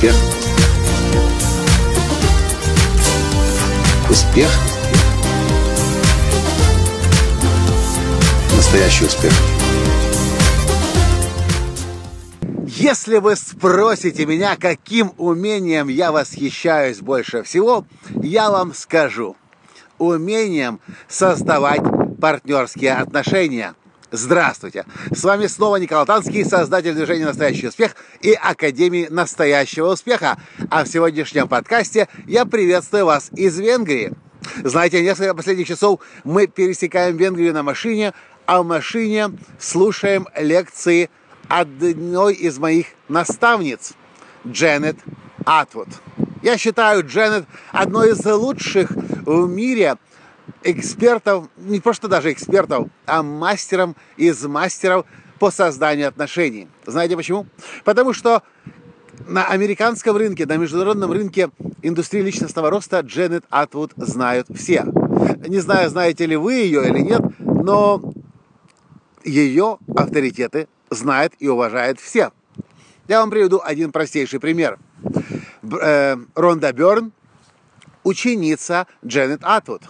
Успех. Успех. Настоящий успех. Если вы спросите меня, каким умением я восхищаюсь больше всего, я вам скажу. Умением создавать партнерские отношения. Здравствуйте! С вами снова Николай Танский, создатель движения «Настоящий успех» и Академии «Настоящего успеха». А в сегодняшнем подкасте я приветствую вас из Венгрии. Знаете, несколько последних часов мы пересекаем Венгрию на машине, а в машине слушаем лекции одной из моих наставниц, Дженнет Атвуд. Я считаю Дженнет одной из лучших в мире экспертов, не просто даже экспертов, а мастером из мастеров по созданию отношений. Знаете почему? Потому что на американском рынке, на международном рынке индустрии личностного роста Дженнет Атвуд знают все. Не знаю, знаете ли вы ее или нет, но ее авторитеты знают и уважают все. Я вам приведу один простейший пример. Э, Ронда Берн, ученица Дженнет Атвуд.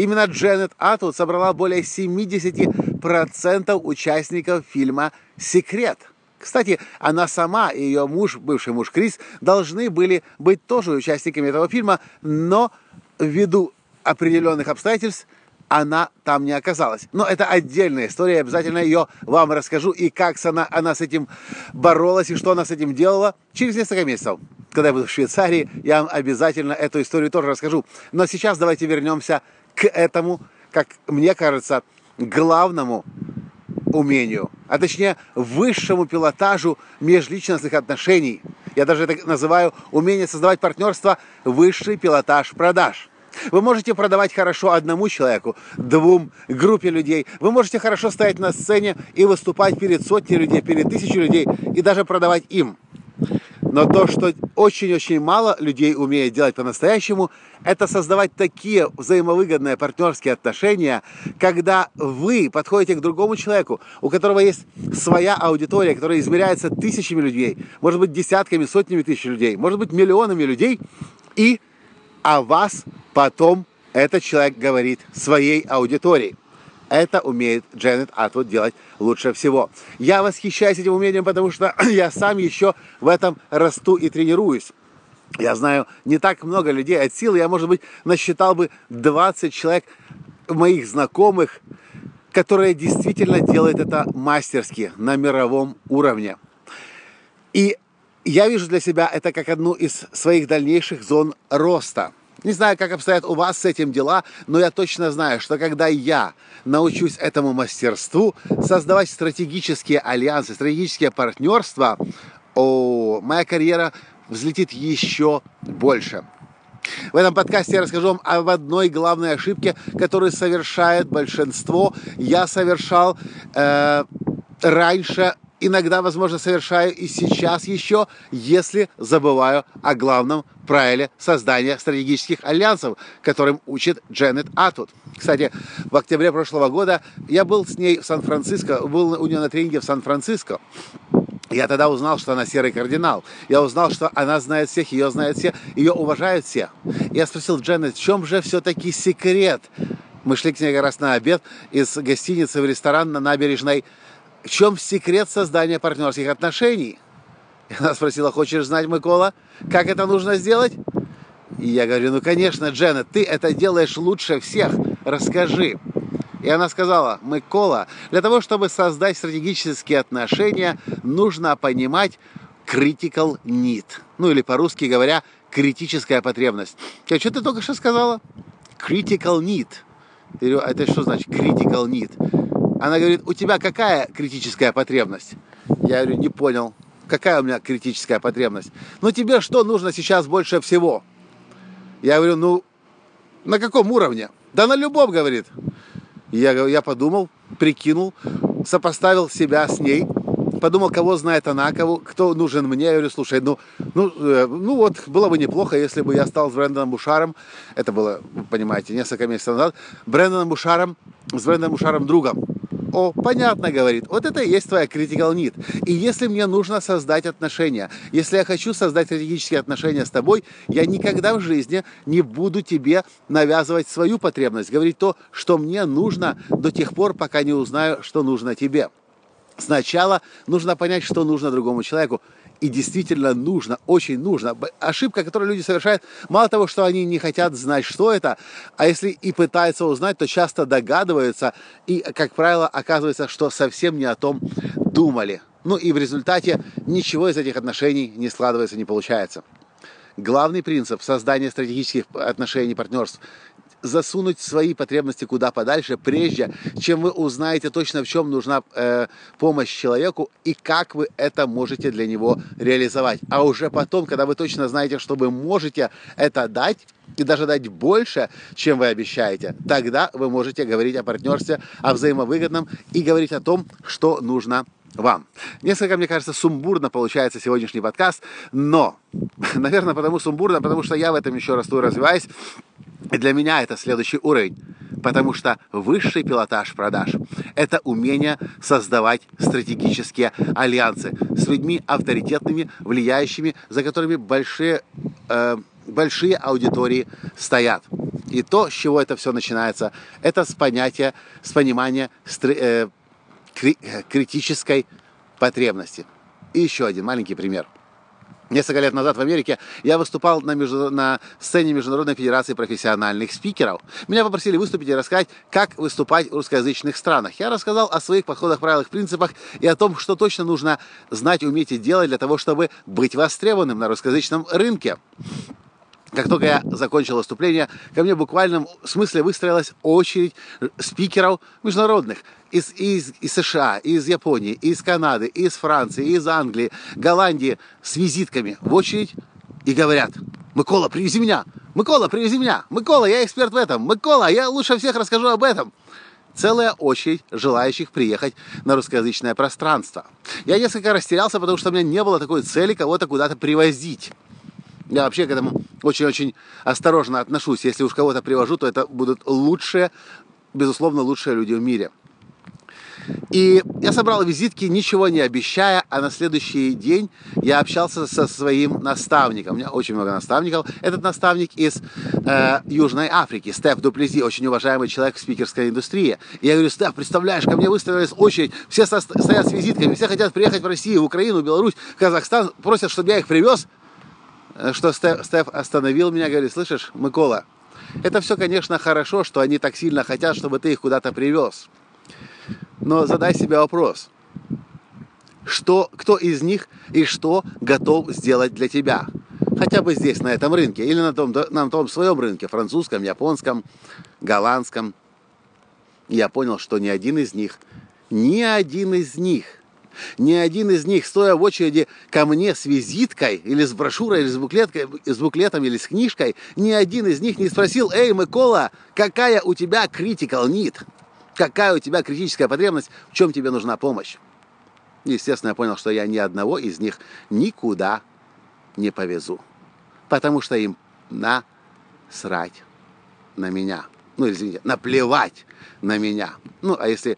Именно Дженнет Атвуд собрала более 70% участников фильма «Секрет». Кстати, она сама и ее муж, бывший муж Крис, должны были быть тоже участниками этого фильма, но ввиду определенных обстоятельств она там не оказалась. Но это отдельная история, обязательно ее вам расскажу, и как она, она с этим боролась, и что она с этим делала через несколько месяцев. Когда я буду в Швейцарии, я вам обязательно эту историю тоже расскажу. Но сейчас давайте вернемся этому, как мне кажется, главному умению, а точнее высшему пилотажу межличностных отношений. Я даже это называю умение создавать партнерство высший пилотаж продаж. Вы можете продавать хорошо одному человеку, двум, группе людей. Вы можете хорошо стоять на сцене и выступать перед сотней людей, перед тысячей людей и даже продавать им. Но то, что очень-очень мало людей умеет делать по-настоящему, это создавать такие взаимовыгодные партнерские отношения, когда вы подходите к другому человеку, у которого есть своя аудитория, которая измеряется тысячами людей, может быть, десятками, сотнями тысяч людей, может быть, миллионами людей, и о вас потом этот человек говорит своей аудитории. Это умеет Дженнет Атвуд делать лучше всего. Я восхищаюсь этим умением, потому что я сам еще в этом расту и тренируюсь. Я знаю не так много людей от силы. Я, может быть, насчитал бы 20 человек моих знакомых, которые действительно делают это мастерски на мировом уровне. И я вижу для себя это как одну из своих дальнейших зон роста – не знаю, как обстоят у вас с этим дела, но я точно знаю, что когда я научусь этому мастерству, создавать стратегические альянсы, стратегические партнерства, о, моя карьера взлетит еще больше. В этом подкасте я расскажу вам об одной главной ошибке, которую совершает большинство. Я совершал э, раньше иногда, возможно, совершаю и сейчас еще, если забываю о главном правиле создания стратегических альянсов, которым учит Дженнет Атвуд. Кстати, в октябре прошлого года я был с ней в Сан-Франциско, был у нее на тренинге в Сан-Франциско. Я тогда узнал, что она серый кардинал. Я узнал, что она знает всех, ее знают все, ее уважают все. Я спросил Дженнет, в чем же все-таки секрет? Мы шли к ней как раз на обед из гостиницы в ресторан на набережной в чем секрет создания партнерских отношений? Она спросила, хочешь знать, Микола, как это нужно сделать? И я говорю, ну, конечно, Дженнет, ты это делаешь лучше всех, расскажи. И она сказала, Микола, для того, чтобы создать стратегические отношения, нужно понимать critical need. Ну, или по-русски говоря, критическая потребность. А что ты только что сказала? Critical need. Я говорю, «А это что значит critical need? Она говорит, у тебя какая критическая потребность? Я говорю, не понял. Какая у меня критическая потребность? Ну тебе что нужно сейчас больше всего? Я говорю, ну на каком уровне? Да на любом, говорит. Я, я подумал, прикинул, сопоставил себя с ней, подумал, кого знает она, кого, кто нужен мне. Я говорю, слушай, ну, ну, э, ну вот, было бы неплохо, если бы я стал с Брэндоном Бушаром, это было, понимаете, несколько месяцев назад, Брэндоном Бушаром, с Брэндоном Бушаром другом. О, понятно, говорит, вот это и есть твоя critical need. И если мне нужно создать отношения, если я хочу создать стратегические отношения с тобой, я никогда в жизни не буду тебе навязывать свою потребность, говорить то, что мне нужно до тех пор, пока не узнаю, что нужно тебе. Сначала нужно понять, что нужно другому человеку. И действительно нужно, очень нужно. Ошибка, которую люди совершают, мало того, что они не хотят знать, что это, а если и пытаются узнать, то часто догадываются и, как правило, оказывается, что совсем не о том думали. Ну и в результате ничего из этих отношений не складывается, не получается. Главный принцип создания стратегических отношений, партнерств засунуть свои потребности куда подальше, прежде чем вы узнаете точно, в чем нужна э, помощь человеку и как вы это можете для него реализовать. А уже потом, когда вы точно знаете, что вы можете это дать, и даже дать больше, чем вы обещаете, тогда вы можете говорить о партнерстве, о взаимовыгодном и говорить о том, что нужно вам. Несколько, мне кажется, сумбурно получается сегодняшний подкаст, но, наверное, потому сумбурно, потому что я в этом еще расту и развиваюсь, и для меня это следующий уровень, потому что высший пилотаж продаж – это умение создавать стратегические альянсы с людьми авторитетными, влияющими, за которыми большие, э, большие аудитории стоят. И то, с чего это все начинается, это с понятия, с понимания э, критической потребности. И еще один маленький пример – Несколько лет назад в Америке я выступал на, между... на сцене Международной Федерации профессиональных спикеров. Меня попросили выступить и рассказать, как выступать в русскоязычных странах. Я рассказал о своих подходах, правилах, принципах и о том, что точно нужно знать, уметь и делать для того, чтобы быть востребованным на русскоязычном рынке. Как только я закончил выступление, ко мне в буквальном смысле выстроилась очередь спикеров международных из, из, из США, из Японии, из Канады, из Франции, из Англии, Голландии с визитками в очередь и говорят, Микола, привези меня, Микола, привези меня, Микола, я эксперт в этом, Микола, я лучше всех расскажу об этом. Целая очередь желающих приехать на русскоязычное пространство. Я несколько растерялся, потому что у меня не было такой цели кого-то куда-то привозить. Я вообще к этому очень-очень осторожно отношусь. Если уж кого-то привожу, то это будут лучшие, безусловно, лучшие люди в мире. И я собрал визитки, ничего не обещая, а на следующий день я общался со своим наставником. У меня очень много наставников. Этот наставник из э, Южной Африки, Стеф Дуплези, очень уважаемый человек в спикерской индустрии. И я говорю, Стеф, представляешь, ко мне выставилась очередь, все стоят с визитками, все хотят приехать в Россию, в Украину, Беларусь, в Казахстан, просят, чтобы я их привез. Э, что Стеф, Стеф остановил меня, говорит, слышишь, Микола, это все, конечно, хорошо, что они так сильно хотят, чтобы ты их куда-то привез. Но задай себе вопрос, что, кто из них и что готов сделать для тебя? Хотя бы здесь, на этом рынке, или на том, на том своем рынке, французском, японском, голландском. Я понял, что ни один из них, ни один из них ни один из них, стоя в очереди ко мне с визиткой, или с брошюрой, или с, буклеткой, с буклетом, или с книжкой, ни один из них не спросил, «Эй, Микола, какая у тебя critical need?» Какая у тебя критическая потребность, в чем тебе нужна помощь? Естественно, я понял, что я ни одного из них никуда не повезу. Потому что им насрать на меня. Ну, извините, наплевать на меня. Ну, а если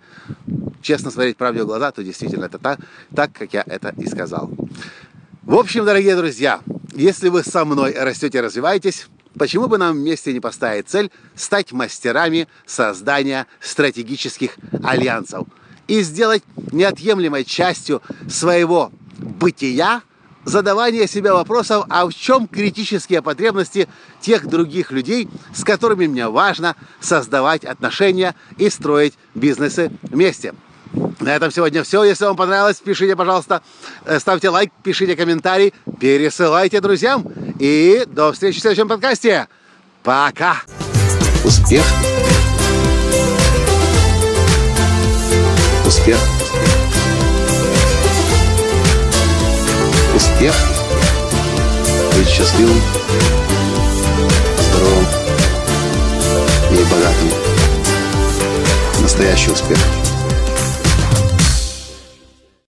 честно смотреть правде в глаза, то действительно это так, так, как я это и сказал. В общем, дорогие друзья, если вы со мной растете и развиваетесь, почему бы нам вместе не поставить цель стать мастерами создания стратегических альянсов и сделать неотъемлемой частью своего бытия задавание себе вопросов, а в чем критические потребности тех других людей, с которыми мне важно создавать отношения и строить бизнесы вместе. На этом сегодня все. Если вам понравилось, пишите, пожалуйста, э, ставьте лайк, пишите комментарий, пересылайте друзьям. И до встречи в следующем подкасте. Пока! Успех! Успех! Успех! Быть счастливым, здоровым и богатым. Настоящий успех!